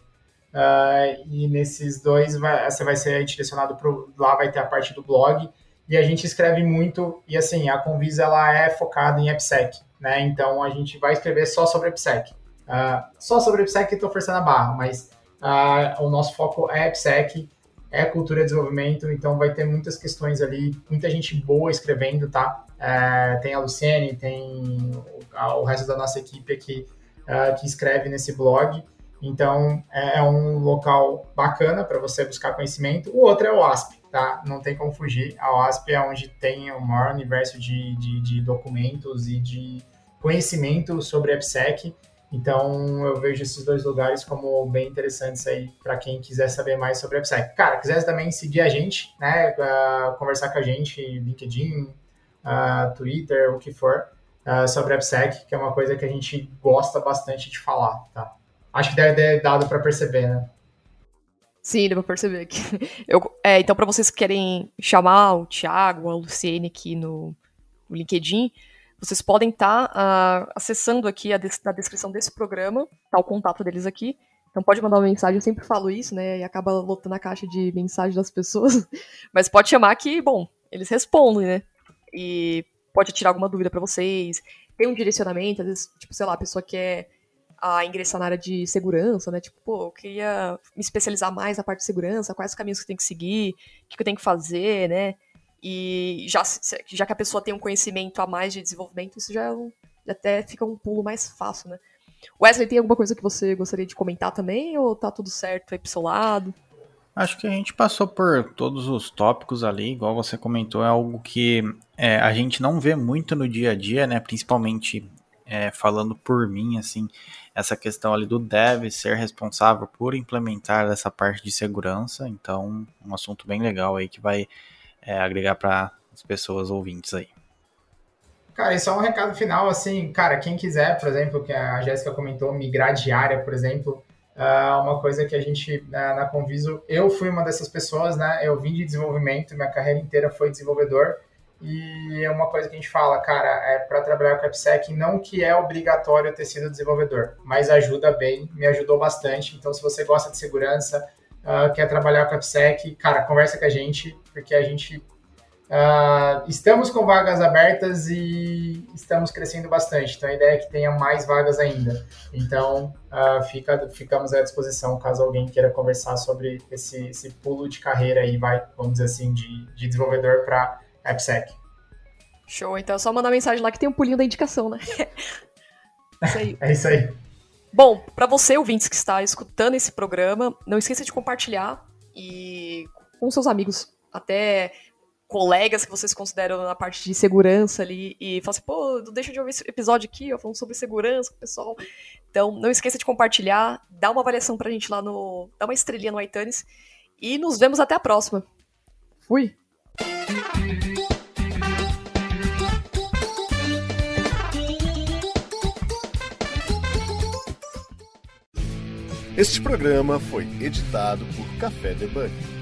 Uh, e nesses dois vai, você vai ser direcionado para lá vai ter a parte do blog e a gente escreve muito e assim a Convisa ela é focada em AppSec, né? Então a gente vai escrever só sobre AppSec, uh, só sobre AppSec estou forçando a barra, mas uh, o nosso foco é AppSec, é cultura de desenvolvimento, então vai ter muitas questões ali, muita gente boa escrevendo, tá? Uh, tem a Luciene, tem o, o, resto da nossa equipe aqui que escreve nesse blog. Então, é, é um local bacana para você buscar conhecimento. O outro é o ASP, tá? Não tem como fugir. A OASP é onde tem o maior universo de, de, de documentos e de conhecimento sobre AppSec. Então, eu vejo esses dois lugares como bem interessantes aí para quem quiser saber mais sobre AppSec. Cara, quiser também seguir a gente, né? Uh, conversar com a gente, LinkedIn, uh, Twitter, o que for, uh, sobre AppSec, que é uma coisa que a gente gosta bastante de falar, tá? Acho que deve ter dado para perceber, né? Sim, deu pra perceber que eu, é, então, para vocês que querem chamar o Thiago, a Luciene aqui no, no LinkedIn, vocês podem estar tá, uh, acessando aqui a na descrição desse programa, tá o contato deles aqui. Então pode mandar uma mensagem, eu sempre falo isso, né? E acaba lotando a caixa de mensagem das pessoas. Mas pode chamar que, bom, eles respondem, né? E pode tirar alguma dúvida para vocês. Tem um direcionamento, às vezes, tipo, sei lá, a pessoa quer a ingressar na área de segurança, né? Tipo, pô, eu queria me especializar mais na parte de segurança, quais os caminhos que eu tenho que seguir, o que eu tenho que fazer, né? E já, já que a pessoa tem um conhecimento a mais de desenvolvimento, isso já, é já até fica um pulo mais fácil, né? Wesley, tem alguma coisa que você gostaria de comentar também, ou tá tudo certo aí pro seu lado? Acho que a gente passou por todos os tópicos ali, igual você comentou, é algo que é, a gente não vê muito no dia a dia, né? Principalmente é, falando por mim, assim, essa questão ali do dev ser responsável por implementar essa parte de segurança. Então, um assunto bem legal aí que vai é, agregar para as pessoas ouvintes aí. Cara, isso é um recado final, assim, cara, quem quiser, por exemplo, que a Jéssica comentou, migrar de área, por exemplo, é uma coisa que a gente, na Conviso, eu fui uma dessas pessoas, né, eu vim de desenvolvimento, minha carreira inteira foi desenvolvedor, E é uma coisa que a gente fala, cara, é para trabalhar com AppSec, não que é obrigatório ter sido desenvolvedor, mas ajuda bem, me ajudou bastante. Então, se você gosta de segurança, uh, quer trabalhar com AppSec, cara, conversa com a gente, porque a gente Uh, estamos com vagas abertas e estamos crescendo bastante. Então a ideia é que tenha mais vagas ainda. Então uh, fica, ficamos à disposição caso alguém queira conversar sobre esse, esse pulo de carreira aí, vai, vamos dizer assim, de, de desenvolvedor para AppSec. Show, então é só mandar mensagem lá que tem um pulinho da indicação, né? isso aí. é isso aí. Bom, para você, ouvintes que está escutando esse programa, não esqueça de compartilhar e com seus amigos. Até colegas que vocês consideram na parte de segurança ali e falam assim, pô, não deixa de ouvir esse episódio aqui, ó, falando sobre segurança pessoal. Então, não esqueça de compartilhar, dá uma avaliação pra gente lá no. dá uma estrelinha no iTunes e nos vemos até a próxima. Fui! Este programa foi editado por Café Debug.